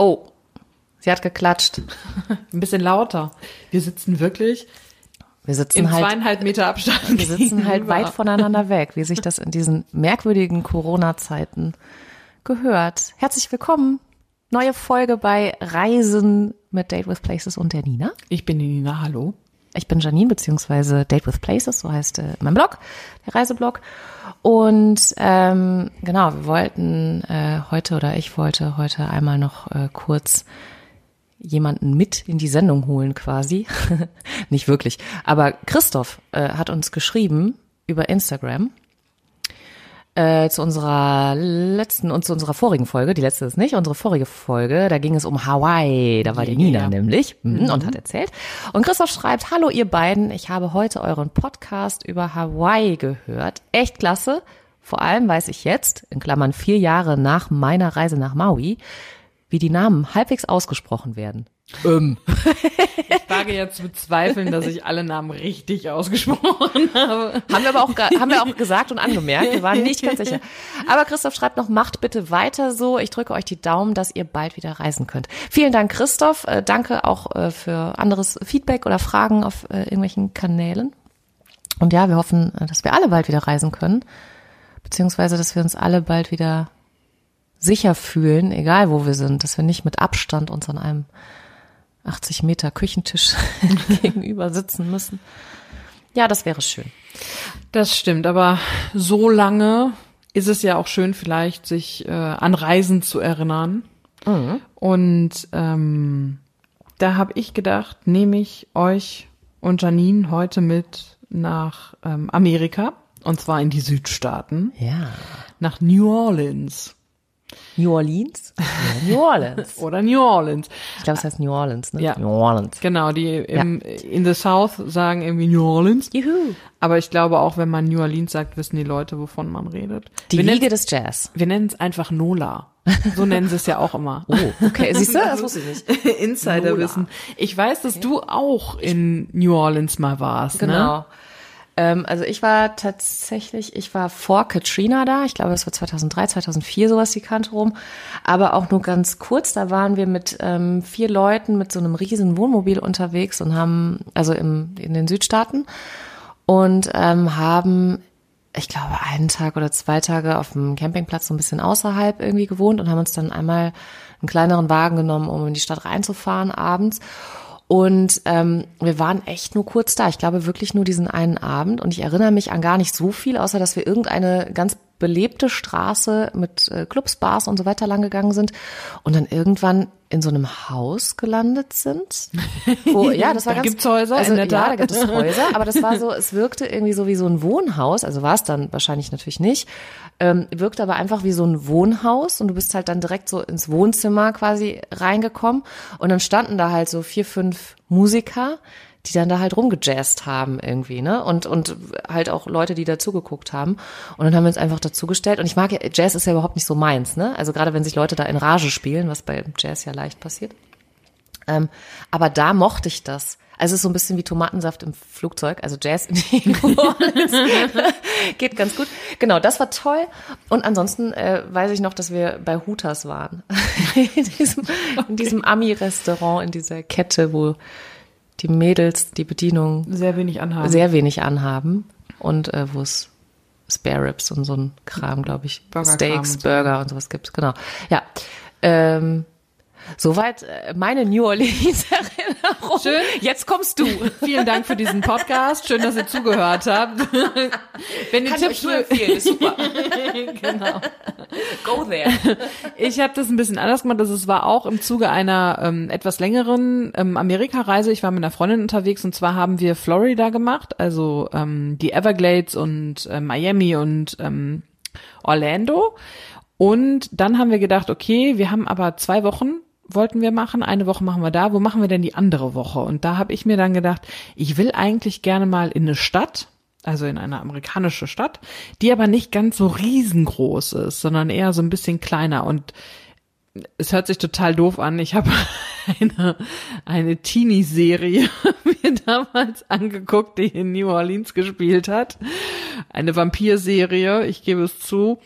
Oh, sie hat geklatscht. Ein bisschen lauter. Wir sitzen wirklich Wir sitzen in halt, zweieinhalb Meter Abstand. wir sitzen halt weit voneinander weg, wie sich das in diesen merkwürdigen Corona-Zeiten gehört. Herzlich willkommen. Neue Folge bei Reisen mit Date with Places und der Nina. Ich bin die Nina, hallo. Ich bin Janine, beziehungsweise Date with Places, so heißt äh, mein Blog, der Reiseblog. Und ähm, genau, wir wollten äh, heute oder ich wollte heute einmal noch äh, kurz jemanden mit in die Sendung holen quasi. Nicht wirklich. Aber Christoph äh, hat uns geschrieben über Instagram äh, zu unserer letzten und zu unserer vorigen Folge, die letzte ist nicht, unsere vorige Folge, da ging es um Hawaii, da war die Nina nämlich mhm. und hat erzählt. Und Christoph schreibt, hallo ihr beiden, ich habe heute euren Podcast über Hawaii gehört. Echt klasse. Vor allem weiß ich jetzt, in Klammern vier Jahre nach meiner Reise nach Maui, wie die Namen halbwegs ausgesprochen werden. Ähm. Ich wage ja zu bezweifeln, dass ich alle Namen richtig ausgesprochen habe. Haben wir aber auch, haben wir auch gesagt und angemerkt. Wir waren nicht ganz sicher. Aber Christoph schreibt noch, macht bitte weiter so. Ich drücke euch die Daumen, dass ihr bald wieder reisen könnt. Vielen Dank, Christoph. Äh, danke auch äh, für anderes Feedback oder Fragen auf äh, irgendwelchen Kanälen. Und ja, wir hoffen, dass wir alle bald wieder reisen können. Beziehungsweise, dass wir uns alle bald wieder sicher fühlen, egal wo wir sind, dass wir nicht mit Abstand uns an einem 80 Meter Küchentisch gegenüber sitzen müssen. Ja, das wäre schön. Das stimmt, aber so lange ist es ja auch schön, vielleicht sich äh, an Reisen zu erinnern. Und ähm, da habe ich gedacht, nehme ich euch und Janine heute mit nach ähm, Amerika. Und zwar in die Südstaaten, Ja. nach New Orleans New Orleans? Ja, New Orleans. oder New Orleans. Ich glaube, es heißt New Orleans, ne? Ja. New Orleans. Genau, die im, in the South sagen irgendwie New Orleans. Juhu. Aber ich glaube auch, wenn man New Orleans sagt, wissen die Leute, wovon man redet. Die wir Liege des Jazz. wir nennen es einfach Nola. So nennen sie es ja auch immer. Oh, okay. Siehst du? Das wusste ich nicht. Insiderwissen. Ich weiß, dass du auch in New Orleans mal warst, ne? Ähm, also ich war tatsächlich, ich war vor Katrina da. Ich glaube, das war 2003, 2004 sowas die Kante rum. Aber auch nur ganz kurz. Da waren wir mit ähm, vier Leuten mit so einem riesen Wohnmobil unterwegs und haben, also im, in den Südstaaten und ähm, haben ich glaube, einen Tag oder zwei Tage auf dem Campingplatz so ein bisschen außerhalb irgendwie gewohnt und haben uns dann einmal einen kleineren Wagen genommen, um in die Stadt reinzufahren abends. Und ähm, wir waren echt nur kurz da. Ich glaube wirklich nur diesen einen Abend. Und ich erinnere mich an gar nicht so viel, außer dass wir irgendeine ganz belebte Straße mit äh, Clubs, Bars und so weiter lang gegangen sind und dann irgendwann in so einem Haus gelandet sind. Wo, ja, das war Da ganz, gibt's Häuser, Also, in der ja, Tat. da gibt es Häuser, aber das war so, es wirkte irgendwie so wie so ein Wohnhaus, also war es dann wahrscheinlich natürlich nicht, ähm, wirkte aber einfach wie so ein Wohnhaus und du bist halt dann direkt so ins Wohnzimmer quasi reingekommen und dann standen da halt so vier, fünf Musiker, die dann da halt rumgejazzt haben irgendwie, ne? Und, und halt auch Leute, die dazugeguckt haben. Und dann haben wir uns einfach dazugestellt. Und ich mag ja, Jazz ist ja überhaupt nicht so meins, ne? Also gerade wenn sich Leute da in Rage spielen, was bei Jazz ja leicht passiert. Ähm, aber da mochte ich das. Also es ist so ein bisschen wie Tomatensaft im Flugzeug, also Jazz in New Orleans. Geht ganz gut. Genau, das war toll. Und ansonsten äh, weiß ich noch, dass wir bei Hooters waren. in diesem, in diesem Ami-Restaurant, in dieser Kette, wo die Mädels die Bedienung Sehr wenig anhaben. sehr wenig anhaben und äh, wo es Spare Ribs und so ein Kram, glaube ich, Burgerkram Steaks, und so. Burger und sowas gibt. Genau. Ja. Ähm, Soweit äh, meine New Orleans Erinnerung. Schön. Jetzt kommst du. Vielen Dank für diesen Podcast. Schön, dass ihr zugehört habt. Wenn ihr Kann ich Tipps euch nur für, empfehlen, ist super. genau. Go there. Ich habe das ein bisschen anders gemacht. Das es war auch im Zuge einer ähm, etwas längeren ähm, Amerika-Reise. Ich war mit einer Freundin unterwegs und zwar haben wir Florida gemacht, also ähm, die Everglades und äh, Miami und ähm, Orlando. Und dann haben wir gedacht, okay, wir haben aber zwei Wochen wollten wir machen. Eine Woche machen wir da. Wo machen wir denn die andere Woche? Und da habe ich mir dann gedacht, ich will eigentlich gerne mal in eine Stadt, also in eine amerikanische Stadt, die aber nicht ganz so riesengroß ist, sondern eher so ein bisschen kleiner. Und es hört sich total doof an. Ich habe eine, eine Teenie-Serie mir damals angeguckt, die in New Orleans gespielt hat. eine Vampirserie, ich gebe es zu.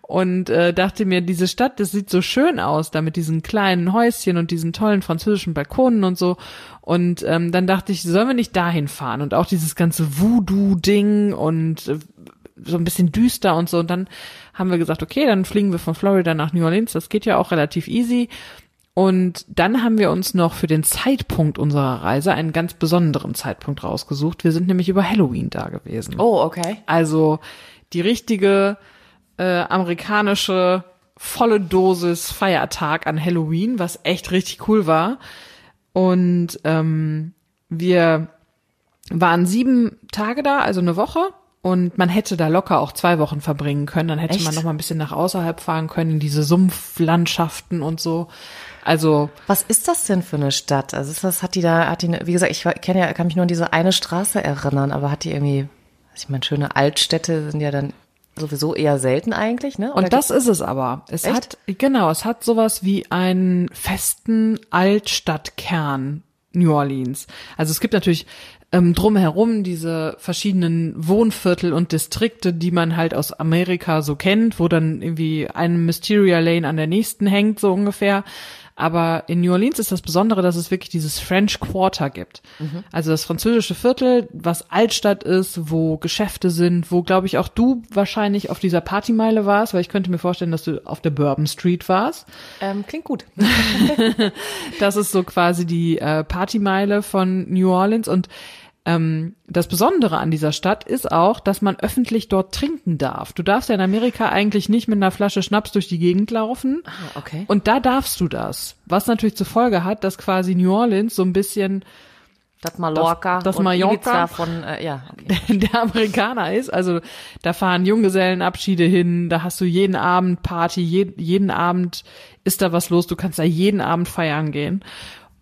Und äh, dachte mir, diese Stadt, das sieht so schön aus, da mit diesen kleinen Häuschen und diesen tollen französischen Balkonen und so. Und ähm, dann dachte ich, sollen wir nicht dahin fahren? Und auch dieses ganze Voodoo-Ding und äh, so ein bisschen düster und so. Und dann haben wir gesagt, okay, dann fliegen wir von Florida nach New Orleans. Das geht ja auch relativ easy. Und dann haben wir uns noch für den Zeitpunkt unserer Reise einen ganz besonderen Zeitpunkt rausgesucht. Wir sind nämlich über Halloween da gewesen. Oh, okay. Also die richtige äh, amerikanische volle Dosis Feiertag an Halloween, was echt richtig cool war. Und ähm, wir waren sieben Tage da, also eine Woche. Und man hätte da locker auch zwei Wochen verbringen können. Dann hätte Echt? man noch mal ein bisschen nach außerhalb fahren können, in diese Sumpflandschaften und so. Also Was ist das denn für eine Stadt? Also ist das, hat die da, hat die, wie gesagt, ich kenne ja, kann mich nur an diese eine Straße erinnern, aber hat die irgendwie, ich meine, schöne Altstädte sind ja dann sowieso eher selten eigentlich, ne? Oder Und das ist es aber. Es Echt? hat, genau, es hat sowas wie einen festen Altstadtkern New Orleans. Also es gibt natürlich ähm, drumherum diese verschiedenen Wohnviertel und Distrikte, die man halt aus Amerika so kennt, wo dann irgendwie ein Mysteria Lane an der nächsten hängt, so ungefähr. Aber in New Orleans ist das Besondere, dass es wirklich dieses French Quarter gibt. Also das französische Viertel, was Altstadt ist, wo Geschäfte sind, wo, glaube ich, auch du wahrscheinlich auf dieser Partymeile warst, weil ich könnte mir vorstellen, dass du auf der Bourbon Street warst. ähm, klingt gut. Das ist so quasi die äh, Partymeile von New Orleans und ähm, das Besondere an dieser Stadt ist auch, dass man öffentlich dort trinken darf. Du darfst ja in Amerika eigentlich nicht mit einer Flasche Schnaps durch die Gegend laufen. Ah, okay. Und da darfst du das. Was natürlich zur Folge hat, dass quasi New Orleans so ein bisschen Das Mallorca Das- das und Mallorca. Von, äh, ja, okay. der Amerikaner ist. Also da fahren Junggesellenabschiede hin, da hast du jeden Abend Party, je, jeden Abend ist da was los, du kannst da jeden Abend feiern gehen.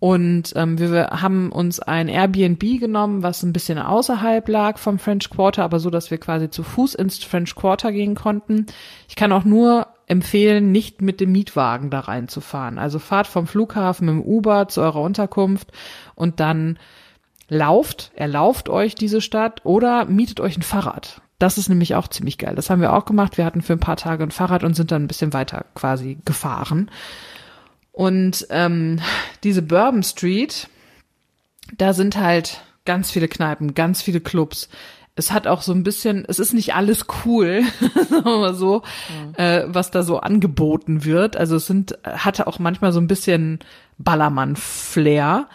Und ähm, wir, haben uns ein Airbnb genommen, was ein bisschen außerhalb lag vom French Quarter, aber so, dass wir quasi zu Fuß ins French Quarter gehen konnten. Ich kann auch nur empfehlen, nicht mit dem Mietwagen da reinzufahren. Also fahrt vom Flughafen mit dem Uber zu eurer Unterkunft und dann lauft, erlauft euch diese Stadt oder mietet euch ein Fahrrad. Das ist nämlich auch ziemlich geil. Das haben wir auch gemacht. Wir hatten für ein paar Tage ein Fahrrad und sind dann ein bisschen weiter quasi gefahren. Und ähm, diese Bourbon Street, da sind halt ganz viele Kneipen, ganz viele Clubs. Es hat auch so ein bisschen, es ist nicht alles cool, sagen wir so, äh, was da so angeboten wird. Also es sind, hatte auch manchmal so ein bisschen Ballermann-Flair.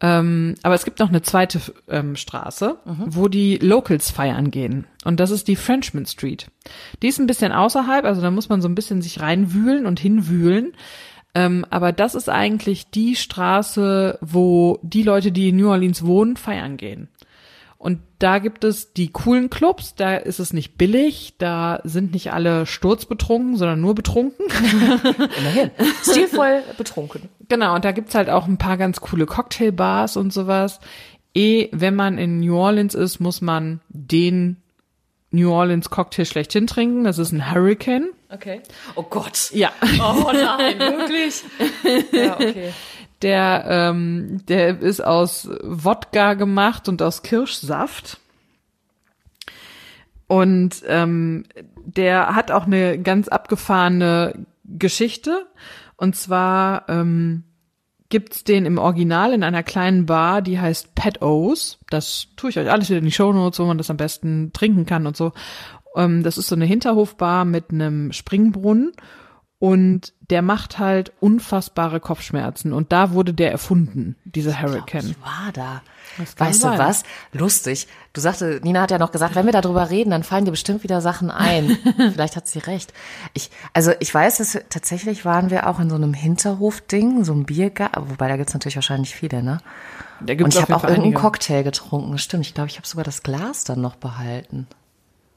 Ähm, aber es gibt noch eine zweite ähm, Straße, wo die Locals feiern gehen. Und das ist die Frenchman Street. Die ist ein bisschen außerhalb, also da muss man so ein bisschen sich reinwühlen und hinwühlen. Ähm, aber das ist eigentlich die Straße, wo die Leute, die in New Orleans wohnen, feiern gehen. Und da gibt es die coolen Clubs, da ist es nicht billig, da sind nicht alle sturzbetrunken, sondern nur betrunken. Immerhin. Stilvoll betrunken. Genau, und da gibt's halt auch ein paar ganz coole Cocktailbars und sowas. Eh, wenn man in New Orleans ist, muss man den New Orleans Cocktail schlechthin trinken. Das ist ein Hurricane. Okay. Oh Gott. Ja. Oh nein, wirklich? Ja, okay. Der, ähm, der ist aus Wodka gemacht und aus Kirschsaft. Und ähm, der hat auch eine ganz abgefahrene Geschichte. Und zwar ähm, gibt's den im Original in einer kleinen Bar, die heißt Pet O's. Das tue ich euch alles wieder in die Shownotes, wo man das am besten trinken kann und so. Ähm, das ist so eine Hinterhofbar mit einem Springbrunnen und der macht halt unfassbare Kopfschmerzen. Und da wurde der erfunden, dieser Hurricane. Ich war da. Weißt sein. du was? Lustig. Du sagte, Nina hat ja noch gesagt, wenn wir darüber reden, dann fallen dir bestimmt wieder Sachen ein. Vielleicht hat sie recht. Ich, also ich weiß, dass wir, tatsächlich waren wir auch in so einem Hinterhof-Ding, so einem Biergarten, wobei da gibt's natürlich wahrscheinlich viele, ne? Da Und gibt's ich auf habe auch irgendeinen. Cocktail getrunken. Stimmt, ich glaube, ich habe sogar das Glas dann noch behalten.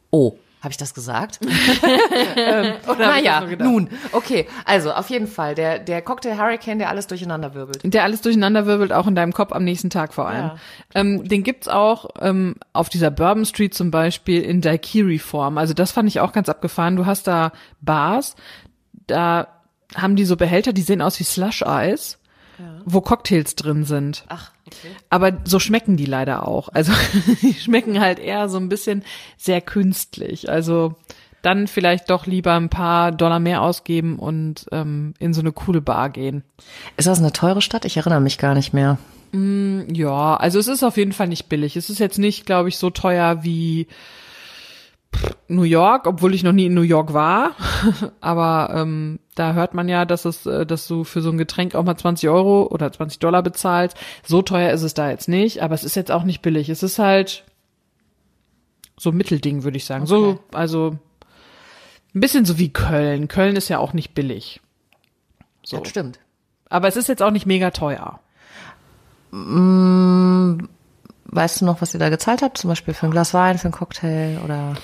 Oh, habe ich das gesagt? ähm, naja, nun, okay. Also auf jeden Fall, der, der Cocktail Hurricane, der alles durcheinander wirbelt. Der alles durcheinanderwirbelt, auch in deinem Kopf am nächsten Tag vor allem. Ja, ähm, den gibt's auch ähm, auf dieser Bourbon Street zum Beispiel in Daiquiri-Form. Also das fand ich auch ganz abgefahren. Du hast da Bars, da haben die so Behälter, die sehen aus wie Slush-Eis. Wo Cocktails drin sind. Ach, okay. Aber so schmecken die leider auch. Also die schmecken halt eher so ein bisschen sehr künstlich. Also dann vielleicht doch lieber ein paar Dollar mehr ausgeben und ähm, in so eine coole Bar gehen. Ist das eine teure Stadt? Ich erinnere mich gar nicht mehr. Ja, also es ist auf jeden Fall nicht billig. Es ist jetzt nicht, glaube ich, so teuer wie New York, obwohl ich noch nie in New York war. Aber ähm, da hört man ja, dass es, äh, dass du für so ein Getränk auch mal 20 Euro oder 20 Dollar bezahlst. So teuer ist es da jetzt nicht, aber es ist jetzt auch nicht billig. Es ist halt so ein Mittelding, würde ich sagen. So, Okay. also ein bisschen so wie Köln. Köln ist ja auch nicht billig. So. Das stimmt. Aber es ist jetzt auch nicht mega teuer. Weißt du noch, was ihr da gezahlt habt? Zum Beispiel für ein Glas Wein, für einen Cocktail oder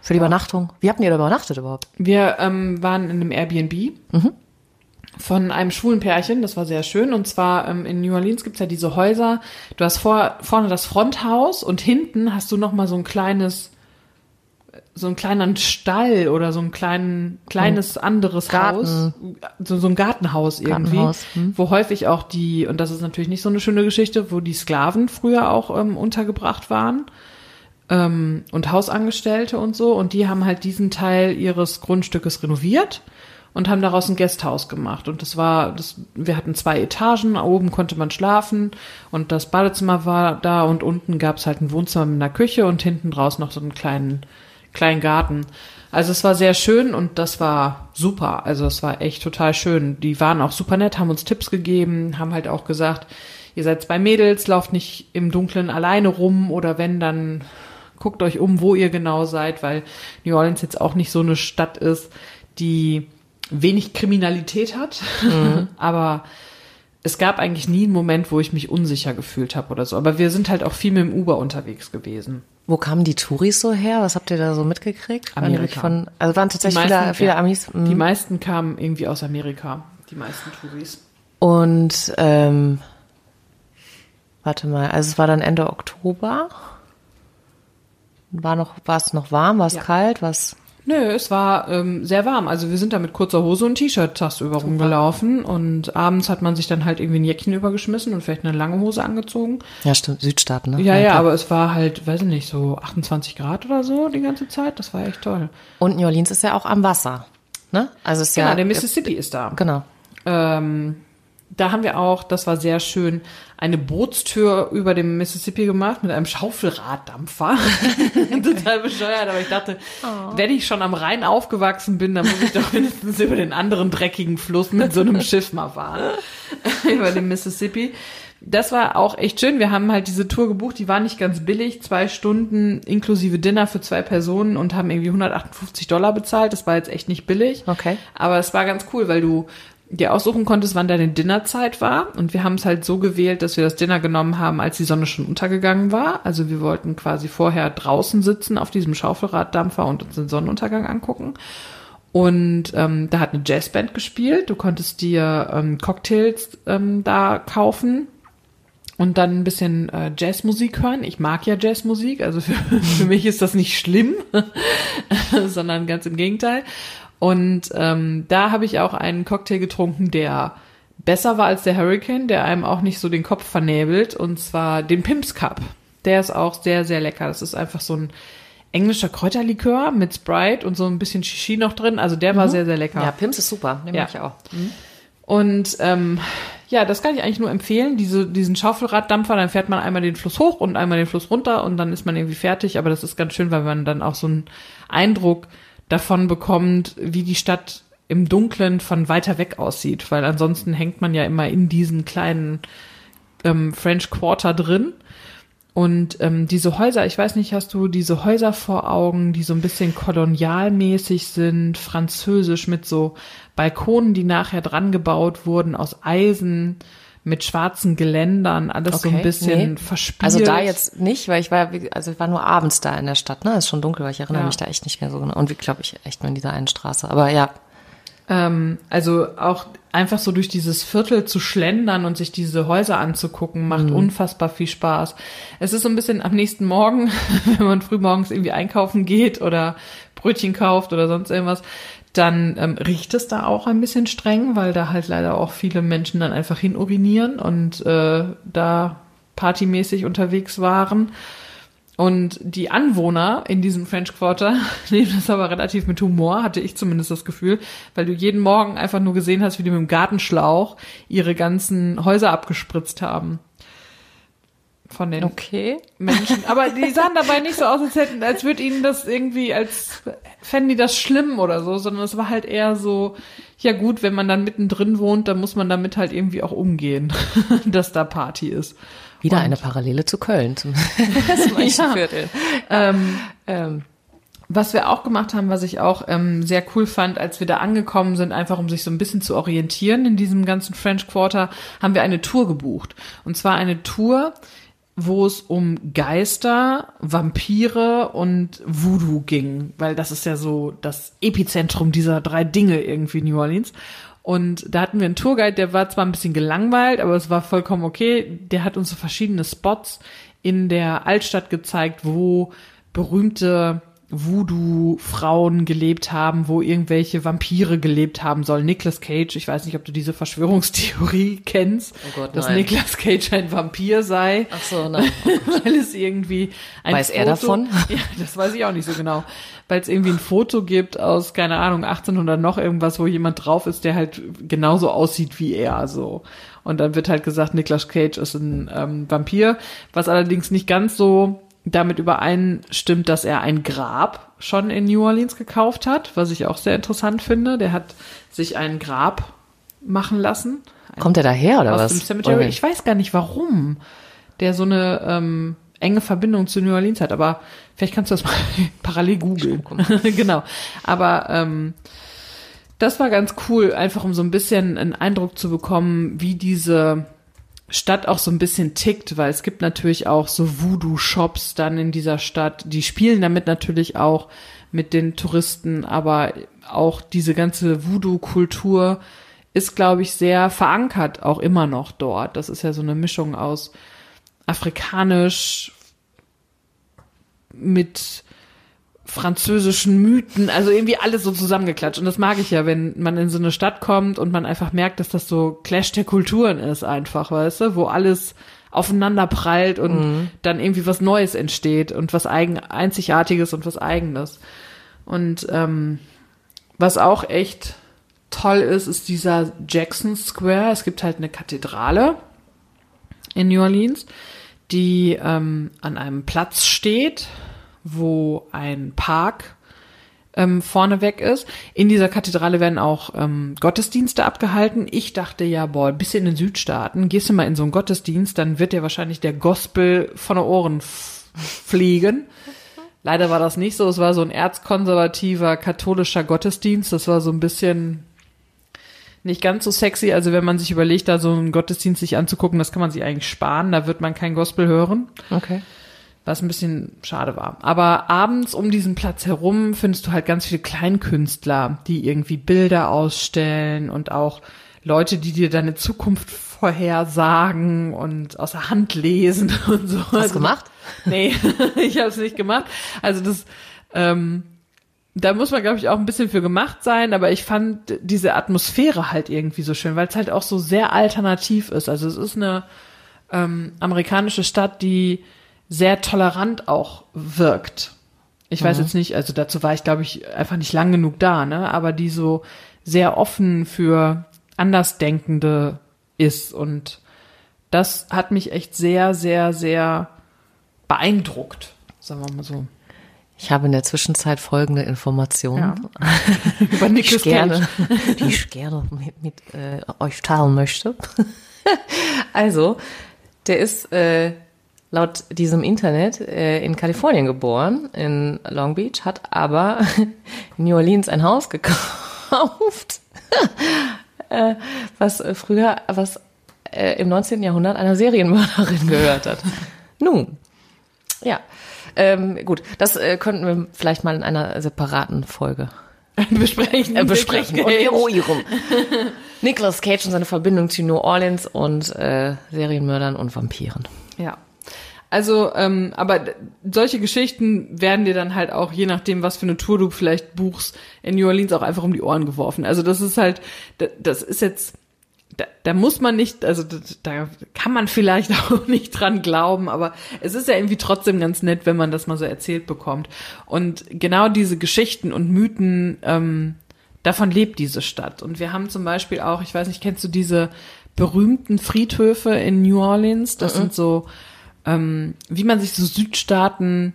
für die Übernachtung? Wie habt ihr da übernachtet überhaupt? Wir ähm, waren in einem Airbnb von einem schwulen Pärchen, das war sehr schön. Und zwar ähm, in New Orleans gibt's ja diese Häuser. Du hast vor, vorne das Fronthaus und hinten hast du noch mal so ein kleines, so einen kleinen Stall oder so ein kleinen, kleines anderes Garten. Haus. So, so ein Gartenhaus irgendwie. Gartenhaus, hm. Wo häufig auch die, und das ist natürlich nicht so eine schöne Geschichte, wo die Sklaven früher auch ähm, untergebracht waren ähm, und Hausangestellte und so. Und die haben halt diesen Teil ihres Grundstückes renoviert und haben daraus ein Gasthaus gemacht. Und das war, das, wir hatten zwei Etagen, oben konnte man schlafen und das Badezimmer war da und unten gab es halt ein Wohnzimmer mit einer Küche und hinten draus noch so einen kleinen, kleinen Garten. Also es war sehr schön und das war super. Also es war echt total schön. Die waren auch super nett, haben uns Tipps gegeben, haben halt auch gesagt, ihr seid zwei Mädels, lauft nicht im Dunkeln alleine rum oder wenn, dann guckt euch um, wo ihr genau seid, weil New Orleans jetzt auch nicht so eine Stadt ist, die wenig Kriminalität hat. Aber es gab eigentlich nie einen Moment, wo ich mich unsicher gefühlt habe oder so. Aber wir sind halt auch viel mit dem Uber unterwegs gewesen. Wo kamen die Touris so her? Was habt ihr da so mitgekriegt? Waren Amerika. Von, also waren tatsächlich viele, meisten, viele ja. Amis. mhm. Die meisten kamen irgendwie aus Amerika. Die meisten Touris. Und ähm, warte mal, also es war dann Ende Oktober. War noch, war es noch warm? War es Ja. kalt? Was? Nö, es war ähm, sehr warm. Also wir sind da mit kurzer Hose und T-Shirt tagsüber rumgelaufen und abends hat man sich dann halt irgendwie ein Jäckchen übergeschmissen und vielleicht eine lange Hose angezogen. Ja, stimmt, Südstaaten, ne? Ja, ja, klar. aber es war halt, weiß ich nicht, so 28 Grad oder so die ganze Zeit. Das war echt toll. Und New Orleans ist ja auch am Wasser, ne? Also es ist Genau, ja der Mississippi ist da. genau. Ähm, da haben wir auch, das war sehr schön, eine Bootstür über dem Mississippi gemacht mit einem Schaufelraddampfer. Total bescheuert, aber ich dachte, wenn ich schon am Rhein aufgewachsen bin, dann muss ich doch mindestens über den anderen dreckigen Fluss mit so einem Schiff mal fahren. über dem Mississippi. Das war auch echt schön. Wir haben halt diese Tour gebucht, die war nicht ganz billig. Zwei Stunden inklusive Dinner für zwei Personen und haben irgendwie 158 Dollar bezahlt. Das war jetzt echt nicht billig. Okay. Aber es war ganz cool, weil du dir aussuchen konntest, wann deine Dinnerzeit war. Und wir haben es halt so gewählt, dass wir das Dinner genommen haben, als die Sonne schon untergegangen war. Also wir wollten quasi vorher draußen sitzen auf diesem Schaufelraddampfer und uns den Sonnenuntergang angucken. Und ähm, da hat eine Jazzband gespielt. Du konntest dir ähm, Cocktails ähm, da kaufen und dann ein bisschen äh, Jazzmusik hören. Ich mag ja Jazzmusik, also für, für mich ist das nicht schlimm, sondern ganz im Gegenteil. Und ähm, da habe ich auch einen Cocktail getrunken, der besser war als der Hurricane, der einem auch nicht so den Kopf vernebelt, und zwar den Pimps Cup. Der ist auch sehr, sehr lecker. Das ist einfach so ein englischer Kräuterlikör mit Sprite und so ein bisschen Shishi noch drin. Also der war sehr, sehr lecker. Ja, Pimps ist super, den Ja. ich auch. Und ähm, ja, das kann ich eigentlich nur empfehlen, diese, diesen Schaufelraddampfer, dann fährt man einmal den Fluss hoch und einmal den Fluss runter und dann ist man irgendwie fertig. Aber das ist ganz schön, weil man dann auch so einen Eindruck davon bekommt, wie die Stadt im Dunklen von weiter weg aussieht. Weil ansonsten hängt man ja immer in diesen kleinen ähm, French Quarter drin. Und ähm, diese Häuser, ich weiß nicht, hast du diese Häuser vor Augen, die so ein bisschen kolonialmäßig sind, französisch mit so Balkonen, die nachher dran gebaut wurden aus Eisen, mit schwarzen Geländern, alles so ein Okay, bisschen nee. verspielt. Also da jetzt nicht, weil ich war, also ich war nur abends da in der Stadt, ne? Ist schon dunkel, weil ich erinnere Ja. mich da echt nicht mehr so genau. Und wie glaube ich echt nur in dieser einen Straße. Aber ja, Ähm, also auch einfach so durch dieses Viertel zu schlendern und sich diese Häuser anzugucken, macht unfassbar viel Spaß. Es ist so ein bisschen am nächsten Morgen, wenn man früh morgens irgendwie einkaufen geht oder Brötchen kauft oder sonst irgendwas, dann ähm, riecht es da auch ein bisschen streng, weil da halt leider auch viele Menschen dann einfach hin urinieren und äh, da partymäßig unterwegs waren. Und die Anwohner in diesem French Quarter nehmen das aber relativ mit Humor, hatte ich zumindest das Gefühl, weil du jeden Morgen einfach nur gesehen hast, wie die mit dem Gartenschlauch ihre ganzen Häuser abgespritzt haben. Von den Okay. Menschen. Aber die sahen dabei nicht so aus, als hätten, als würde ihnen das irgendwie, als fänden die das schlimm oder so, sondern es war halt eher so, ja gut, wenn man dann mittendrin wohnt, dann muss man damit halt irgendwie auch umgehen, dass da Party ist. Wieder eine Parallele zu Köln. Zum, zum Ja. Viertel. Ähm, Ähm, Was wir auch gemacht haben, was ich auch ähm, sehr cool fand, als wir da angekommen sind, einfach um sich so ein bisschen zu orientieren in diesem ganzen French Quarter, haben wir eine Tour gebucht. Und zwar eine Tour, wo es um Geister, Vampire und Voodoo ging, weil das ist ja so das Epizentrum dieser drei Dinge irgendwie New Orleans. Und da hatten wir einen Tourguide, der war zwar ein bisschen gelangweilt, aber es war vollkommen okay. Der hat uns so verschiedene Spots in der Altstadt gezeigt, wo berühmte Voodoo-Frauen gelebt haben, wo irgendwelche Vampire gelebt haben sollen. Nicolas Cage, ich weiß nicht, ob du diese Verschwörungstheorie kennst, Oh Gott, dass nein. Nicolas Cage ein Vampir sei, ach so, nein. weil es irgendwie ein Weiß Foto, er davon? Ja, das weiß ich auch nicht so genau. Weil es irgendwie ein Foto gibt aus, keine Ahnung, 1800 noch irgendwas, wo jemand drauf ist, der halt genauso aussieht wie er, so. Und dann wird halt gesagt, Nicolas Cage ist ein ähm, Vampir, was allerdings nicht ganz so damit übereinstimmt, dass er ein Grab schon in New Orleans gekauft hat, was ich auch sehr interessant finde. Der hat sich ein Grab machen lassen. Kommt er daher oder aus was? dem Cemetery. Oder- Ich weiß gar nicht warum der so eine ähm, enge Verbindung zu New Orleans hat, aber vielleicht kannst du das mal parallel googeln. genau. Aber ähm, das war ganz cool, einfach um so ein bisschen einen Eindruck zu bekommen, wie diese Stadt auch so ein bisschen tickt, weil es gibt natürlich auch so Voodoo-Shops dann in dieser Stadt. Die spielen damit natürlich auch mit den Touristen, aber auch diese ganze Voodoo-Kultur ist, glaube ich, sehr verankert auch immer noch dort. Das ist ja so eine Mischung aus afrikanisch mit französischen Mythen, also irgendwie alles so zusammengeklatscht. Und das mag ich ja, wenn man in so eine Stadt kommt und man einfach merkt, dass das so Clash der Kulturen ist einfach, weißt du, wo alles aufeinander prallt und dann irgendwie was Neues entsteht und was eigen, einzigartiges und was eigenes. Und ähm, was auch echt toll ist, ist dieser Jackson Square. Es gibt halt eine Kathedrale in New Orleans, die ähm, an einem Platz steht, wo ein Park ähm, vorneweg ist. In dieser Kathedrale werden auch ähm, Gottesdienste abgehalten. Ich dachte ja, boah, bis in den Südstaaten, gehst du mal in so einen Gottesdienst, dann wird dir wahrscheinlich der Gospel von den Ohren fliegen. Leider war das nicht so. Es war so ein erzkonservativer katholischer Gottesdienst. Das war so ein bisschen nicht ganz so sexy. Also wenn man sich überlegt, da so einen Gottesdienst sich anzugucken, das kann man sich eigentlich sparen. Da wird man kein Gospel hören Okay. Was ein bisschen schade war. Aber abends um diesen Platz herum findest du halt ganz viele Kleinkünstler, die irgendwie Bilder ausstellen und auch Leute, die dir deine Zukunft vorhersagen und aus der Hand lesen und so. Hast du Also, gemacht? Nee, ich habe es nicht gemacht. Also das, ähm, da muss man, glaube ich, auch ein bisschen für gemacht sein, aber ich fand diese Atmosphäre halt irgendwie so schön, weil es halt auch so sehr alternativ ist. Also es ist eine ähm, amerikanische Stadt, die sehr tolerant auch wirkt. Ich weiß jetzt nicht, also dazu war ich, glaube ich, einfach nicht lang genug da, ne? Aber die so sehr offen für Andersdenkende ist. Und das hat mich echt sehr, sehr, sehr beeindruckt, sagen wir mal so. Ich habe in der Zwischenzeit folgende Informationen, Über die ich gerne, die ich gerne mit, mit äh, euch teilen möchte. also, der ist äh, laut diesem Internet äh, in Kalifornien geboren, in Long Beach, hat aber in New Orleans ein Haus gekauft, äh, was früher, was äh, im 19. Jahrhundert einer Serienmörderin gehört hat. Nun, ja. Ähm, gut, das äh, könnten wir vielleicht mal in einer separaten Folge besprechen. äh, besprechen und Nicolas Cage. eruieren. Nicolas Cage und seine Verbindung zu New Orleans und äh, Serienmördern und Vampiren. Ja. Also, ähm, aber solche Geschichten werden dir dann halt auch, je nachdem, was für eine Tour du vielleicht buchst, in New Orleans auch einfach um die Ohren geworfen. Also das ist halt, das ist jetzt, da, da muss man nicht, also da kann man vielleicht auch nicht dran glauben, aber es ist ja irgendwie trotzdem ganz nett, wenn man das mal so erzählt bekommt. Und genau diese Geschichten und Mythen, ähm, davon lebt diese Stadt. Und wir haben zum Beispiel auch, ich weiß nicht, kennst du diese berühmten Friedhöfe in New Orleans? Das mhm. sind so ähm, wie man sich so Südstaaten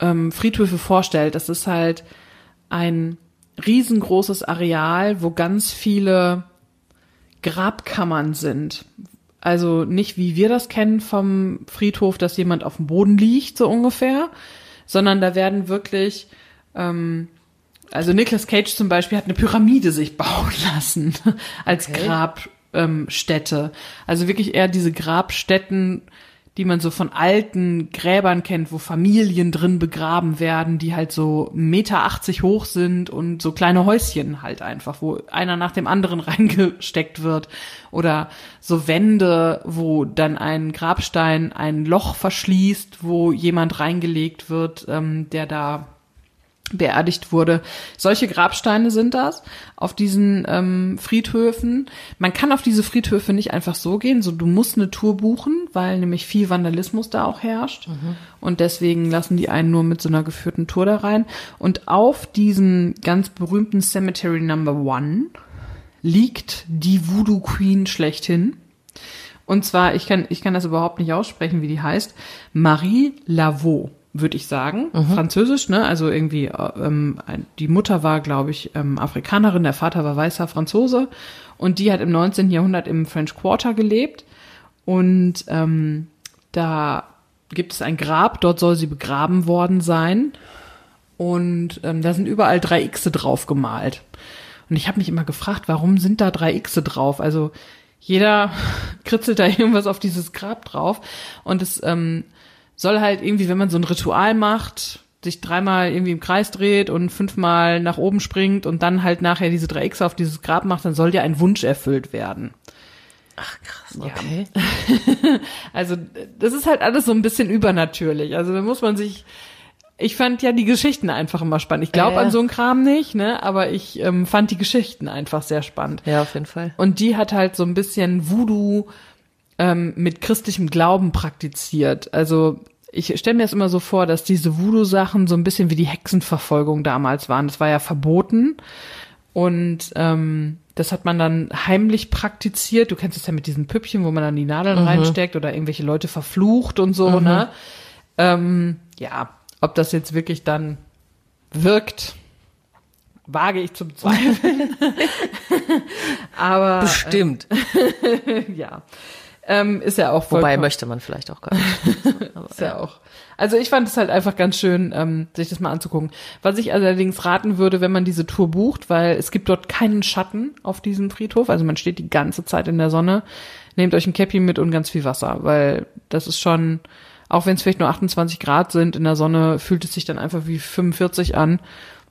ähm, Friedhöfe vorstellt. Das ist halt ein riesengroßes Areal, wo ganz viele Grabkammern sind. Also nicht wie wir das kennen vom Friedhof, dass jemand auf dem Boden liegt, so ungefähr, sondern da werden wirklich, ähm, also Nicolas Cage zum Beispiel hat eine Pyramide sich bauen lassen als okay. Grab, ähm, Städte. Also wirklich eher diese Grabstätten, die man so von alten Gräbern kennt, wo Familien drin begraben werden, die halt so Meter 80 hoch sind und so kleine Häuschen halt einfach, wo einer nach dem anderen reingesteckt wird. Oder so Wände, wo dann ein Grabstein ein Loch verschließt, wo jemand reingelegt wird, ähm, der da beerdigt wurde. Solche Grabsteine sind das auf diesen ähm, Friedhöfen. Man kann auf diese Friedhöfe nicht einfach so gehen, so du musst eine Tour buchen, weil nämlich viel Vandalismus da auch herrscht mhm. und deswegen lassen die einen nur mit so einer geführten Tour da rein. Und auf diesem ganz berühmten Cemetery Number One liegt die Voodoo Queen schlechthin. Und zwar, ich kann, ich kann das überhaupt nicht aussprechen, wie die heißt, Marie Laveau würde ich sagen. Mhm. Französisch, ne? Also irgendwie, ähm, die Mutter war, glaube ich, ähm, Afrikanerin, der Vater war weißer Franzose und die hat im 19. Jahrhundert im French Quarter gelebt und ähm, da gibt es ein Grab, dort soll sie begraben worden sein und ähm, da sind überall drei Xe drauf gemalt. Und ich habe mich immer gefragt, warum sind da drei Xe drauf? Also jeder kritzelt da irgendwas auf dieses Grab drauf und es ähm, soll halt irgendwie, wenn man so ein Ritual macht, sich dreimal irgendwie im Kreis dreht und fünfmal nach oben springt und dann halt nachher diese drei X auf dieses Grab macht, dann soll ja ein Wunsch erfüllt werden. Ach krass, okay. Ja. also das ist halt alles so ein bisschen übernatürlich. Also da muss man sich. Ich fand ja die Geschichten einfach immer spannend. Ich glaube äh, an so einen Kram nicht, ne? Aber ich ähm, fand die Geschichten einfach sehr spannend. Ja, auf jeden Fall. Und die hat halt so ein bisschen Voodoo ähm, mit christlichem Glauben praktiziert. Also ich stelle mir das immer so vor, dass diese Voodoo-Sachen so ein bisschen wie die Hexenverfolgung damals waren. Das war ja verboten. Und ähm, das hat man dann heimlich praktiziert. Du kennst es ja mit diesen Püppchen, wo man dann die Nadeln mhm. reinsteckt oder irgendwelche Leute verflucht und so, mhm. ne? Ähm, ja, ob das jetzt wirklich dann wirkt, wage ich zum Zweifeln. Aber bestimmt. Äh, ja. Ähm, ist ja auch Wobei möchte man vielleicht auch gar nicht. Aber, ist ja, ja, auch. Also ich fand es halt einfach ganz schön, ähm, sich das mal anzugucken. Was ich allerdings raten würde, wenn man diese Tour bucht, weil es gibt dort keinen Schatten auf diesem Friedhof, also man steht die ganze Zeit in der Sonne, nehmt euch ein Käppi mit und ganz viel Wasser, weil das ist schon, auch wenn es vielleicht nur 28 Grad sind in der Sonne, fühlt es sich dann einfach wie 45 an.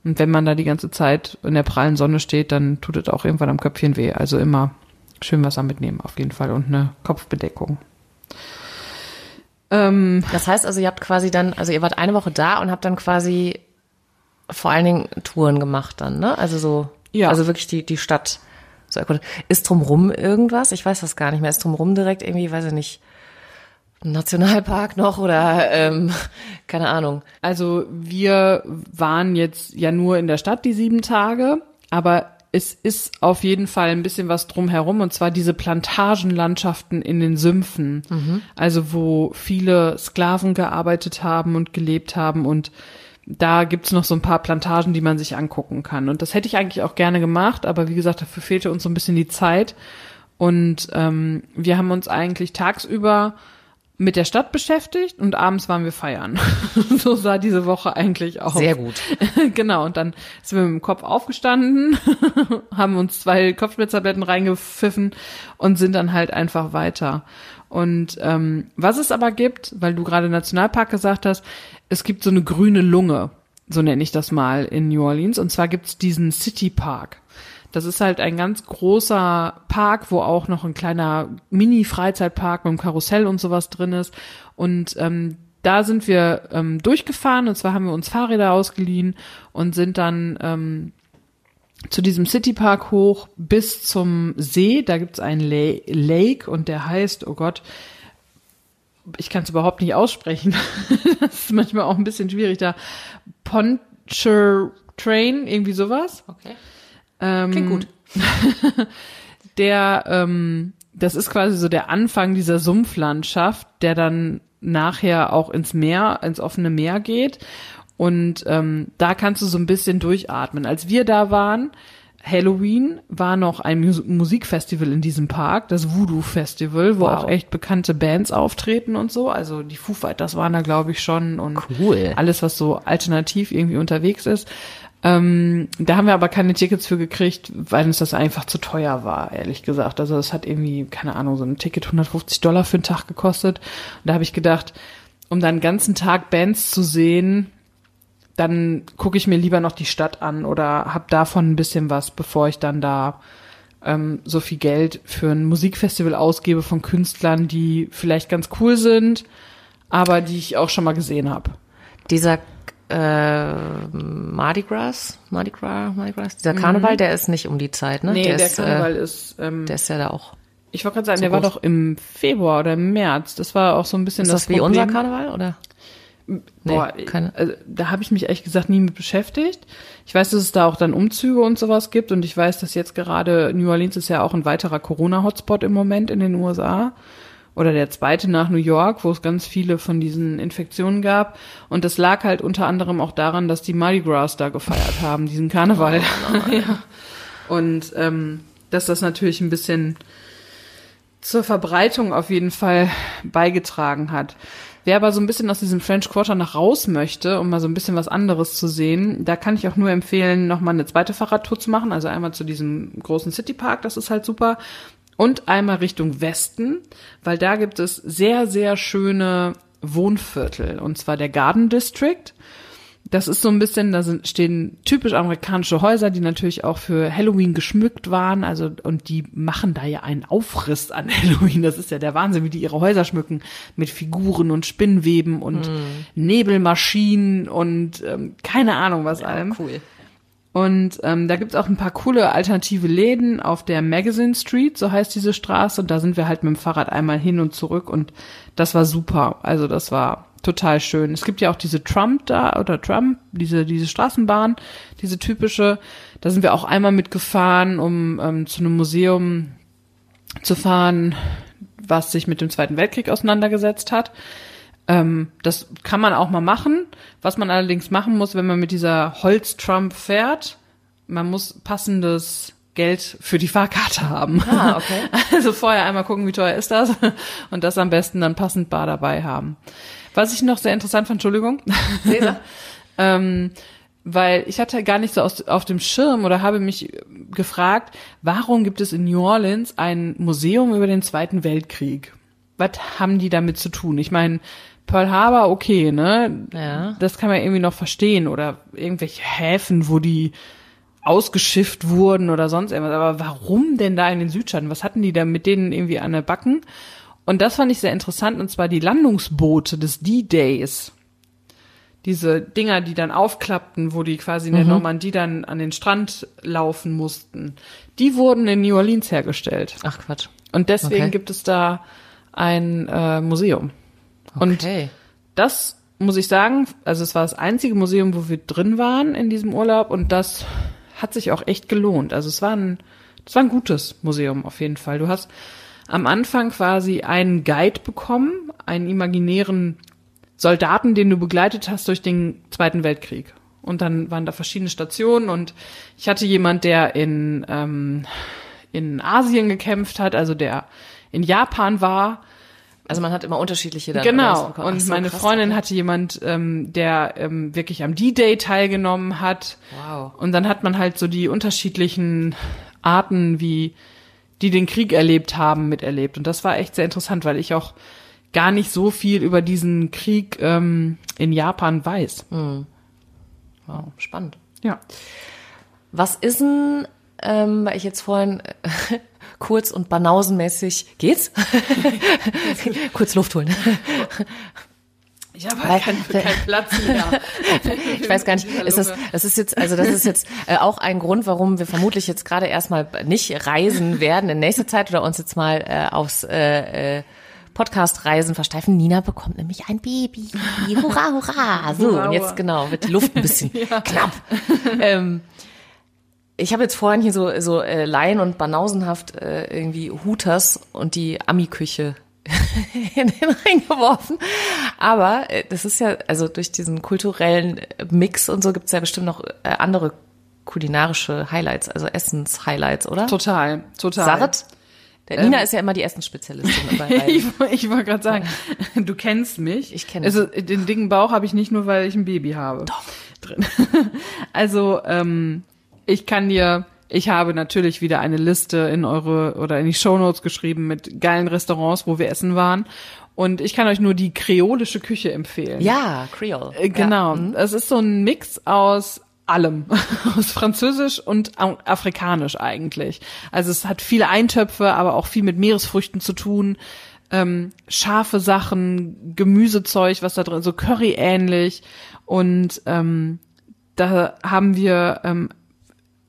Und wenn man da die ganze Zeit in der prallen Sonne steht, dann tut es auch irgendwann am Köpfchen weh. Also immer schön Wasser mitnehmen auf jeden Fall und eine Kopfbedeckung. Ähm, das heißt also, ihr habt quasi dann, also ihr wart eine Woche da und habt dann quasi vor allen Dingen Touren gemacht dann, ne? Also so, ja. also wirklich die, die Stadt so erkundet. Ist drumrum irgendwas? Ich weiß das gar nicht mehr. Ist drumrum direkt irgendwie, weiß ich nicht, Nationalpark noch oder ähm, keine Ahnung. Also wir waren jetzt ja nur in der Stadt die sieben Tage, aber es ist auf jeden Fall ein bisschen was drumherum und zwar diese Plantagenlandschaften in den Sümpfen, mhm. also wo viele Sklaven gearbeitet haben und gelebt haben und da gibt's noch so ein paar Plantagen, die man sich angucken kann. Und das hätte ich eigentlich auch gerne gemacht, aber wie gesagt, dafür fehlte uns so ein bisschen die Zeit. Und ähm, wir haben uns eigentlich tagsüber mit der Stadt beschäftigt und abends waren wir feiern. so sah diese Woche eigentlich aus. Sehr gut. genau, und dann sind wir mit dem Kopf aufgestanden, haben uns zwei Kopfschmerztabletten reingepfiffen und sind dann halt einfach weiter. Und ähm, was es aber gibt, weil du gerade Nationalpark gesagt hast, es gibt so eine grüne Lunge, so nenne ich das mal in New Orleans. Und zwar gibt's diesen City Park. Das ist halt ein ganz großer Park, wo auch noch ein kleiner Mini-Freizeitpark mit einem Karussell und sowas drin ist. Und ähm, da sind wir ähm, durchgefahren und zwar haben wir uns Fahrräder ausgeliehen und sind dann ähm, zu diesem Citypark hoch bis zum See. Da gibt's einen La Lake und der heißt, oh Gott, ich kann es überhaupt nicht aussprechen. das ist manchmal auch ein bisschen schwierig da. Poncher Train, irgendwie sowas. Okay. Ähm, Klingt gut. der, ähm, das ist quasi so der Anfang dieser Sumpflandschaft, der dann nachher auch ins Meer, ins offene Meer geht. Und ähm, da kannst du so ein bisschen durchatmen. Als wir da waren, Halloween war noch ein Mus Musikfestival in diesem Park, das Voodoo Festival, wo Wow. auch echt bekannte Bands auftreten und so. Also die Foo Fighters waren da, glaube ich, schon und Cool. alles, was so alternativ irgendwie unterwegs ist. Ähm, da haben wir aber keine Tickets für gekriegt, weil uns das einfach zu teuer war, ehrlich gesagt. Also das hat irgendwie, keine Ahnung, so ein Ticket 150 Dollar für einen Tag gekostet. Und da habe ich gedacht, um dann einen ganzen Tag Bands zu sehen, dann gucke ich mir lieber noch die Stadt an oder hab davon ein bisschen was, bevor ich dann da ähm, so viel Geld für ein Musikfestival ausgebe von Künstlern, die vielleicht ganz cool sind, aber die ich auch schon mal gesehen habe. Dieser äh, Mardi Gras, Mardi Gras, Mardi Gras, dieser Karneval, der ist nicht um die Zeit, ne? Mhm. Nee, der, der ist, Karneval Äh, ist, ähm, der ist ja da auch. ich wollte gerade sagen, so der war groß. doch im Februar oder im März. Das war auch so ein bisschen Ist das, wie Problem. unser Karneval oder? Boah, Nee, keine- also, da habe ich mich ehrlich gesagt nie mit beschäftigt. Ich weiß, dass es da auch dann Umzüge und sowas gibt und ich weiß, dass jetzt gerade New Orleans ist ja auch ein weiterer Corona-Hotspot im Moment in den USA oder der zweite nach New York, wo es ganz viele von diesen Infektionen gab und das lag halt unter anderem auch daran, dass die Mardi Gras da gefeiert haben, diesen Karneval. ja. Und ähm, dass das natürlich ein bisschen zur Verbreitung auf jeden Fall beigetragen hat. Wer aber so ein bisschen aus diesem French Quarter nach raus möchte, um mal so ein bisschen was anderes zu sehen, da kann ich auch nur empfehlen, nochmal eine zweite Fahrradtour zu machen. Also einmal zu diesem großen Citypark, das ist halt super. Und einmal Richtung Westen, weil da gibt es sehr, sehr schöne Wohnviertel. Und zwar der Garden District. Das ist so ein bisschen, da sind, stehen typisch amerikanische Häuser, die natürlich auch für Halloween geschmückt waren. Also, und die machen da ja einen Aufriss an Halloween. Das ist ja der Wahnsinn, wie die ihre Häuser schmücken. Mit Figuren und Spinnweben und Nebelmaschinen und ähm, keine Ahnung was allem. cool. Und ähm, da gibt's auch ein paar coole alternative Läden auf der Magazine Street, so heißt diese Straße. Und da sind wir halt mit dem Fahrrad einmal hin und zurück und das war super. Also das war total schön. Es gibt ja auch diese Trump da oder Trump, diese diese Straßenbahn, diese typische. Da sind wir auch einmal mitgefahren, um ähm, zu einem Museum zu fahren, was sich mit dem Zweiten Weltkrieg auseinandergesetzt hat. Ähm, das kann man auch mal machen. Was man allerdings machen muss, wenn man mit dieser Holztrump fährt, man muss passendes Geld für die Fahrkarte haben. Ah, okay. Also vorher einmal gucken, wie teuer ist das und das am besten dann passend bar dabei haben. Was ich noch sehr interessant fand, Entschuldigung, ähm, weil ich hatte gar nicht so aus, auf dem Schirm oder habe mich gefragt, warum gibt es in New Orleans ein Museum über den Zweiten Weltkrieg? Was haben die damit zu tun? Ich meine, Pearl Harbor, okay, ne? Ja. Das kann man irgendwie noch verstehen oder irgendwelche Häfen, wo die ausgeschifft wurden oder sonst irgendwas. Aber warum denn da in den Südstaaten? Was hatten die da mit denen irgendwie an der Backen? Und das fand ich sehr interessant, und zwar die Landungsboote des D-Days. Diese Dinger, die dann aufklappten, wo die quasi in der Normandie dann an den Strand laufen mussten, die wurden in New Orleans hergestellt. Ach Quatsch. Und deswegen Okay. gibt es da ein äh, Museum. Und Okay. das muss ich sagen, also es war das einzige Museum, wo wir drin waren in diesem Urlaub und das hat sich auch echt gelohnt. Also es war ein, es war ein gutes Museum auf jeden Fall. Du hast am Anfang quasi einen Guide bekommen, einen imaginären Soldaten, den du begleitet hast durch den Zweiten Weltkrieg. Und dann waren da verschiedene Stationen und ich hatte jemand, der in, ähm, in Asien gekämpft hat, also der in Japan war Also man hat immer unterschiedliche dann Genau. Und so, meine krass, Freundin okay. hatte jemand, ähm, der ähm, wirklich am D-Day teilgenommen hat. Wow. Und dann hat man halt so die unterschiedlichen Arten, wie die den Krieg erlebt haben, miterlebt. Und das war echt sehr interessant, weil ich auch gar nicht so viel über diesen Krieg ähm, in Japan weiß. Wow, spannend. Ja. Was ist denn ähm, weil ich jetzt vorhin kurz und banausenmäßig geht's? kurz Luft holen. Ich habe Weil- keinen keinen Platz mehr. Ich weiß gar nicht, ist das, das ist jetzt, also das ist jetzt äh, auch ein Grund, warum wir vermutlich jetzt gerade erstmal nicht reisen werden in nächster Zeit oder uns jetzt mal äh, aufs äh, äh, Podcast-Reisen versteifen. Nina bekommt nämlich ein Baby. Hurra, hurra. So, und jetzt genau, wird die Luft ein bisschen knapp. Ähm, ich habe jetzt vorhin hier so, so äh, Laien und banausenhaft äh, irgendwie Hooters und die Ami-Küche in den Ring geworfen. Aber äh, das ist ja, also durch diesen kulturellen äh, Mix und so gibt's ja bestimmt noch äh, andere kulinarische Highlights, also Essens-Highlights, oder? Total, total. Saret? Der Nina ist ja immer die Essensspezialistin. Ich, ich wollte gerade sagen, du kennst mich. Ich kenne Also den dicken Bauch habe ich nicht nur, weil ich ein Baby habe. Doch. Drin. Also ähm, ich kann dir, ich habe natürlich wieder eine Liste in eure oder in die Shownotes geschrieben mit geilen Restaurants, wo wir essen waren. Und ich kann euch nur die kreolische Küche empfehlen. ja, Creole. Äh, Genau. Ja. mhm. Es ist so ein Mix aus allem. aus Französisch und Afrikanisch eigentlich. Also es hat viele Eintöpfe, aber auch viel mit Meeresfrüchten zu tun. Ähm, scharfe Sachen, Gemüsezeug, was da drin, so Curry ähnlich. Und ähm, da haben wir ähm,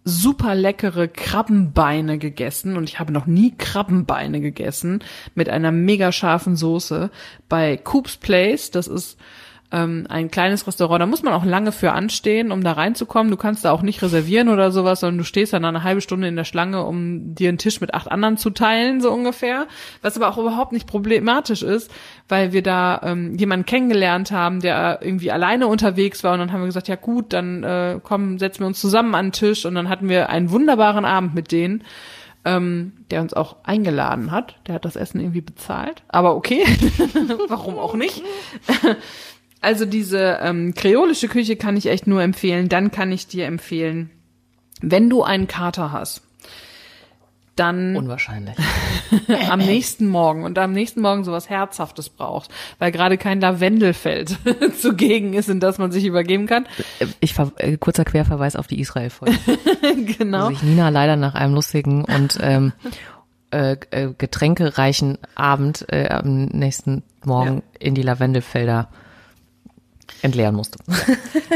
super leckere Krabbenbeine gegessen und ich habe noch nie Krabbenbeine gegessen mit einer mega scharfen Soße bei Coop's Place. Das ist ähm, ein kleines Restaurant. Da muss man auch lange für anstehen, um da reinzukommen. Du kannst da auch nicht reservieren oder sowas, sondern du stehst dann eine halbe Stunde in der Schlange, um dir einen Tisch mit acht anderen zu teilen, so ungefähr. Was aber auch überhaupt nicht problematisch ist, weil wir da ähm, jemanden kennengelernt haben, der irgendwie alleine unterwegs war und dann haben wir gesagt, ja gut, dann äh, komm, setzen wir uns zusammen an den Tisch und dann hatten wir einen wunderbaren Abend mit denen, ähm, der uns auch eingeladen hat. Der hat das Essen irgendwie bezahlt, aber okay, warum auch nicht? Also diese ähm, kreolische Küche kann ich echt nur empfehlen. Dann kann ich dir empfehlen, wenn du einen Kater hast, dann Unwahrscheinlich. am nächsten Morgen und am nächsten Morgen sowas Herzhaftes brauchst, weil gerade kein Lavendelfeld zugegen ist, in das man sich übergeben kann. Ich äh, kurzer Querverweis auf die Israel-Folge. genau. wo sich Nina leider nach einem lustigen und ähm, äh, äh, getränkereichen Abend äh, am nächsten Morgen in die Lavendelfelder entleeren musste.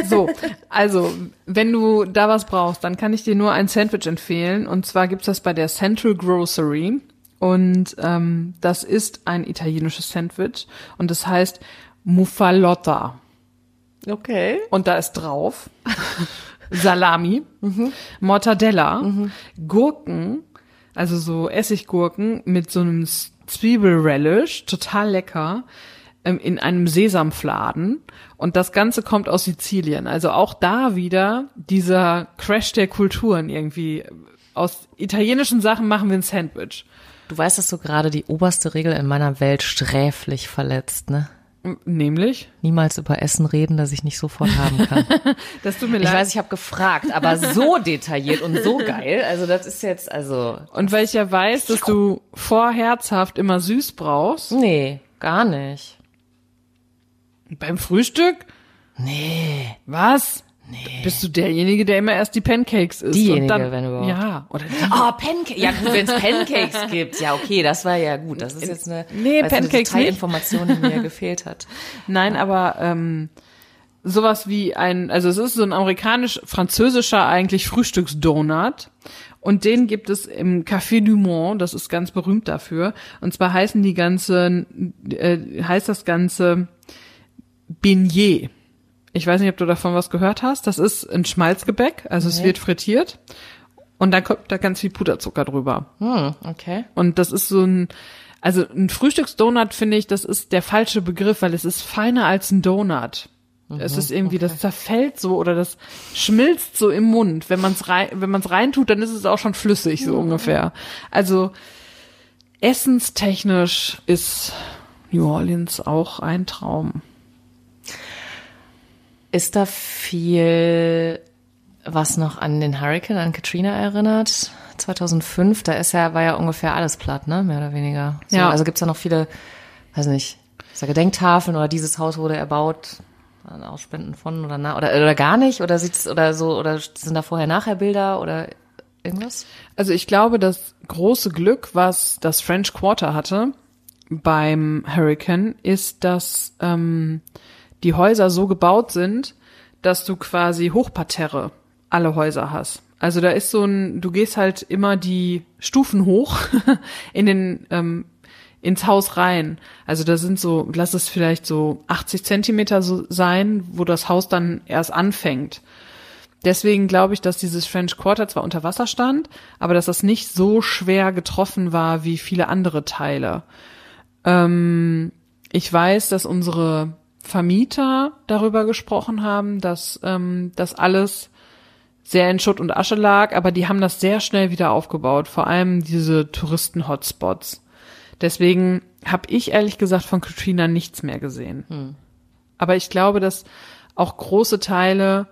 So, also, wenn du da was brauchst, dann kann ich dir nur ein Sandwich empfehlen. Und zwar gibt's das bei der Central Grocery. Und ähm, das ist ein italienisches Sandwich. Und das heißt Muffalotta. Okay. Und da ist drauf Salami, Mortadella, Gurken, also so Essiggurken mit so einem Zwiebelrelish, total lecker, in einem Sesamfladen. Und das Ganze kommt aus Sizilien. Also auch da wieder dieser Crash der Kulturen irgendwie. Aus italienischen Sachen machen wir ein Sandwich. Du weißt, dass du gerade die oberste Regel in meiner Welt sträflich verletzt, ne? Nämlich, Niemals über Essen reden, das ich nicht sofort haben kann. das tut mir Ich leid. weiß, ich habe gefragt, aber so detailliert und so geil. Also das ist jetzt, also, Und weil ich ja weiß, dass du vor herzhaft immer süß brauchst, nee, gar nicht. Beim Frühstück, Nee. was? Nee. Bist du derjenige, der immer erst die Pancakes isst? Diejenige, und dann, wenn überhaupt. Ja, oder die. Oh, Pancakes. Ja gut, wenn es Pancakes gibt. Ja, okay, das war ja gut. Das ist jetzt eine, Nee, eine Pancakes nicht. Detailinformation, die mir gefehlt hat. Nein, aber ähm, sowas wie ein, also es ist so ein amerikanisch-französischer eigentlich Frühstücksdonut. Und den gibt es im Café du Monde, das ist ganz berühmt dafür. Und zwar heißen die ganzen, äh, heißt das Ganze Beignet. Ich weiß nicht, ob du davon was gehört hast. Das ist ein Schmalzgebäck, also es Nee. wird frittiert. Und dann kommt da ganz viel Puderzucker drüber. Hm, okay. Und das ist so ein, also ein Frühstücksdonut finde ich, das ist der falsche Begriff, weil es ist feiner als ein Donut. es ist irgendwie, das zerfällt so oder das schmilzt so im Mund. Wenn man es rein, wenn man es reintut, dann ist es auch schon flüssig so ungefähr. Also essenstechnisch ist New Orleans auch ein Traum. Ist da viel, was noch an den Hurricane, an Katrina erinnert? 2005, da ist ja, war ja ungefähr alles platt, ne? Mehr oder weniger. So, Ja. Also gibt's da noch viele, weiß nicht, ist da Gedenktafeln oder dieses Haus wurde erbaut, an Ausspenden von oder na, oder, oder gar nicht? Oder sieht's, oder so, oder sind da vorher nachher Bilder oder irgendwas? Also ich glaube, das große Glück, was das French Quarter hatte beim Hurricane, ist, dass ähm, die Häuser so gebaut sind, dass du quasi Hochparterre alle Häuser hast. Also da ist so ein, du gehst halt immer die Stufen hoch in den ähm, ins Haus rein. Also da sind so, lass es vielleicht so 80 Zentimeter so sein, wo das Haus dann erst anfängt. Deswegen glaube ich, dass dieses French Quarter zwar unter Wasser stand, aber dass das nicht so schwer getroffen war wie viele andere Teile. Ähm, ich weiß, dass unsere Vermieter darüber gesprochen haben, dass ähm, das alles sehr in Schutt und Asche lag, aber die haben das sehr schnell wieder aufgebaut, vor allem diese Touristen-Hotspots. Deswegen habe ich ehrlich gesagt von Katrina nichts mehr gesehen. Hm. Aber ich glaube, dass auch große Teile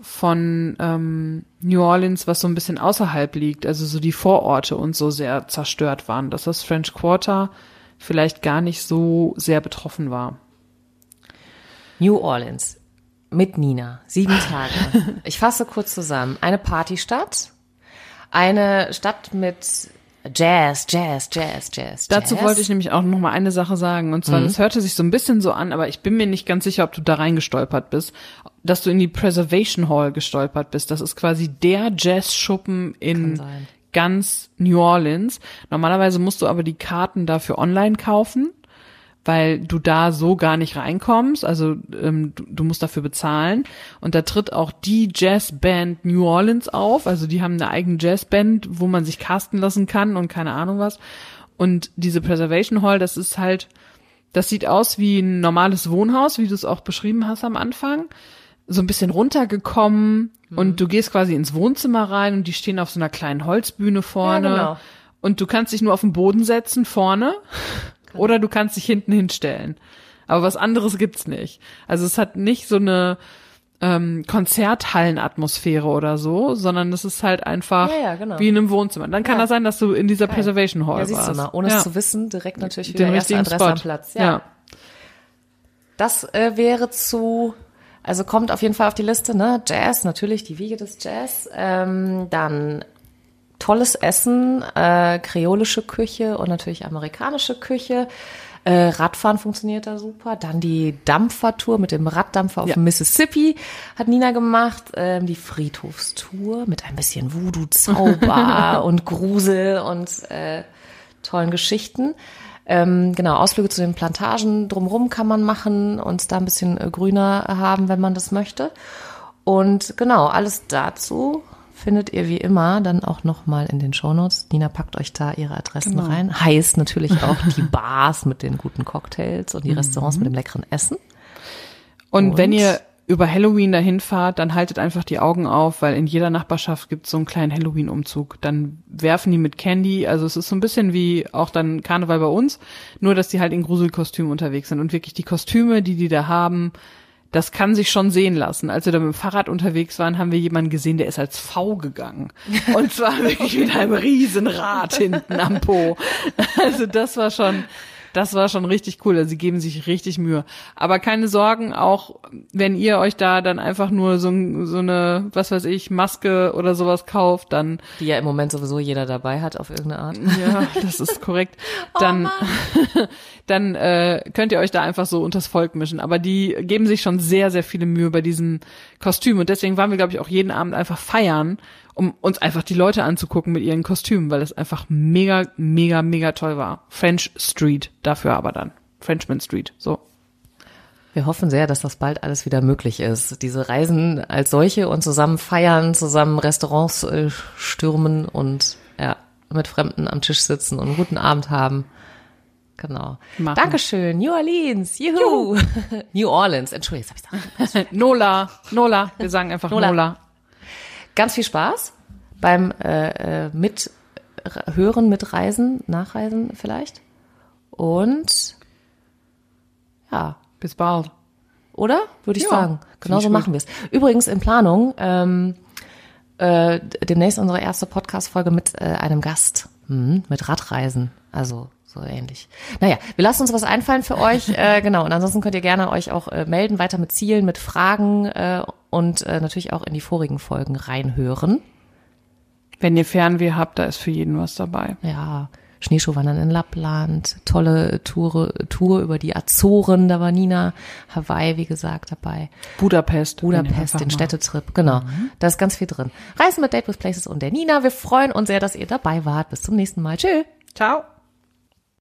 von ähm, New Orleans, was so ein bisschen außerhalb liegt, also so die Vororte und so sehr zerstört waren, dass das French Quarter vielleicht gar nicht so sehr betroffen war. New Orleans mit Nina, sieben Tage. Ich fasse kurz zusammen. Eine Partystadt, eine Stadt mit Jazz, Jazz, Jazz, Jazz. Dazu Jazz. wollte ich nämlich auch noch mal eine Sache sagen. Und zwar, Mhm. das hörte sich so ein bisschen so an, aber ich bin mir nicht ganz sicher, ob du da reingestolpert bist, dass du in die Preservation Hall gestolpert bist. Das ist quasi der Jazzschuppen in ganz New Orleans. Normalerweise musst du aber die Karten dafür online kaufen, weil du da so gar nicht reinkommst. Also ähm, du, du musst dafür bezahlen. Und da tritt auch die Jazzband New Orleans auf. Also die haben eine eigene Jazzband, wo man sich casten lassen kann und keine Ahnung was. Und diese Preservation Hall, das ist halt, das sieht aus wie ein normales Wohnhaus, wie du es auch beschrieben hast am Anfang. So ein bisschen runtergekommen und du gehst quasi ins Wohnzimmer rein und die stehen auf so einer kleinen Holzbühne vorne. Ja, genau. Und du kannst dich nur auf den Boden setzen vorne oder du kannst dich hinten hinstellen. Aber was anderes gibt's nicht. Also es hat nicht so eine ähm, Konzerthallenatmosphäre oder so, sondern es ist halt einfach Ja, ja, genau. wie in einem Wohnzimmer. Dann kann Ja. das sein, dass du in dieser Geil. Preservation Hall Ja, siehst warst. du mal, ohne es zu wissen, direkt natürlich wieder den erste Adresse Spot. am Platz. ja. Das äh, wäre zu, also kommt auf jeden Fall auf die Liste, ne? Jazz, natürlich die Wiege des Jazz. Ähm, dann tolles Essen, äh, kreolische Küche und natürlich amerikanische Küche. Äh, Radfahren funktioniert da super. Dann die Dampfertour mit dem Raddampfer auf Ja. Mississippi hat Nina gemacht. Ähm, die Friedhofstour mit ein bisschen Voodoo-Zauber und Grusel und äh, tollen Geschichten. Ähm, genau, Ausflüge zu den Plantagen drumherum kann man machen und da ein bisschen äh, grüner haben, wenn man das möchte. Und genau, alles dazu findet ihr wie immer dann auch nochmal in den Shownotes. Nina packt euch da ihre Adressen Genau. rein. Heißt natürlich auch die Bars mit den guten Cocktails und die Mhm. Restaurants mit dem leckeren Essen. Und, Und? wenn ihr über Halloween dahin fahrt, dann haltet einfach die Augen auf, weil in jeder Nachbarschaft gibt es so einen kleinen Halloween-Umzug. Dann werfen die mit Candy, also es ist so ein bisschen wie auch dann Karneval bei uns, nur dass die halt in Gruselkostümen unterwegs sind. Und wirklich die Kostüme, die die da haben, das kann sich schon sehen lassen. Als wir da mit dem Fahrrad unterwegs waren, haben wir jemanden gesehen, der ist als V gegangen. Und zwar wirklich mit einem riesen Rad hinten am Po. Also das war schon, das war schon richtig cool. Also sie geben sich richtig Mühe. Aber keine Sorgen, auch wenn ihr euch da dann einfach nur so, so eine, was weiß ich, Maske oder sowas kauft, dann Die ja im Moment sowieso jeder dabei hat auf irgendeine Art. ja, das ist korrekt. Dann, dann äh, könnt ihr euch da einfach so unters Volk mischen. Aber die geben sich schon sehr, sehr viele Mühe bei diesen Kostümen. Und deswegen waren wir, glaube ich, auch jeden Abend einfach feiern, um uns einfach die Leute anzugucken mit ihren Kostümen, weil es einfach mega, mega, mega toll war. French Street dafür aber dann. Frenchman Street, so. Wir hoffen sehr, dass das bald alles wieder möglich ist. Diese Reisen als solche und zusammen feiern, zusammen Restaurants äh, stürmen und ja, mit Fremden am Tisch sitzen und einen guten Abend haben. Genau. Machen. Dankeschön. New Orleans. Juhu. New Orleans. Entschuldigung, jetzt hab ich. Nola, Nola, wir sagen einfach Nola. Nola. Ganz viel Spaß beim äh, äh, mit hören, mitreisen, nachreisen vielleicht. Und ja, Bis bald. Oder? Würde ich Ja, sagen. find Genau ich so gut. machen wir es. Übrigens in Planung, ähm, äh, demnächst unsere erste Podcast-Folge mit äh, einem Gast, hm, mit Radreisen. Also so ähnlich. Naja, wir lassen uns was einfallen für euch. Äh, genau. Und ansonsten könnt ihr gerne euch auch äh, melden, weiter mit Zielen, mit Fragen äh, und äh, natürlich auch in die vorigen Folgen reinhören. Wenn ihr Fernweh habt, da ist für jeden was dabei. Ja, Schneeschuhwandern in Lappland, tolle Tour, Tour über die Azoren, da war Nina, Hawaii, wie gesagt, dabei. Budapest. Budapest, den Städtetrip, genau. Mhm. Da ist ganz viel drin. Reisen mit Date with Places und der Nina. Wir freuen uns sehr, dass ihr dabei wart. Bis zum nächsten Mal. Tschüss. Ciao.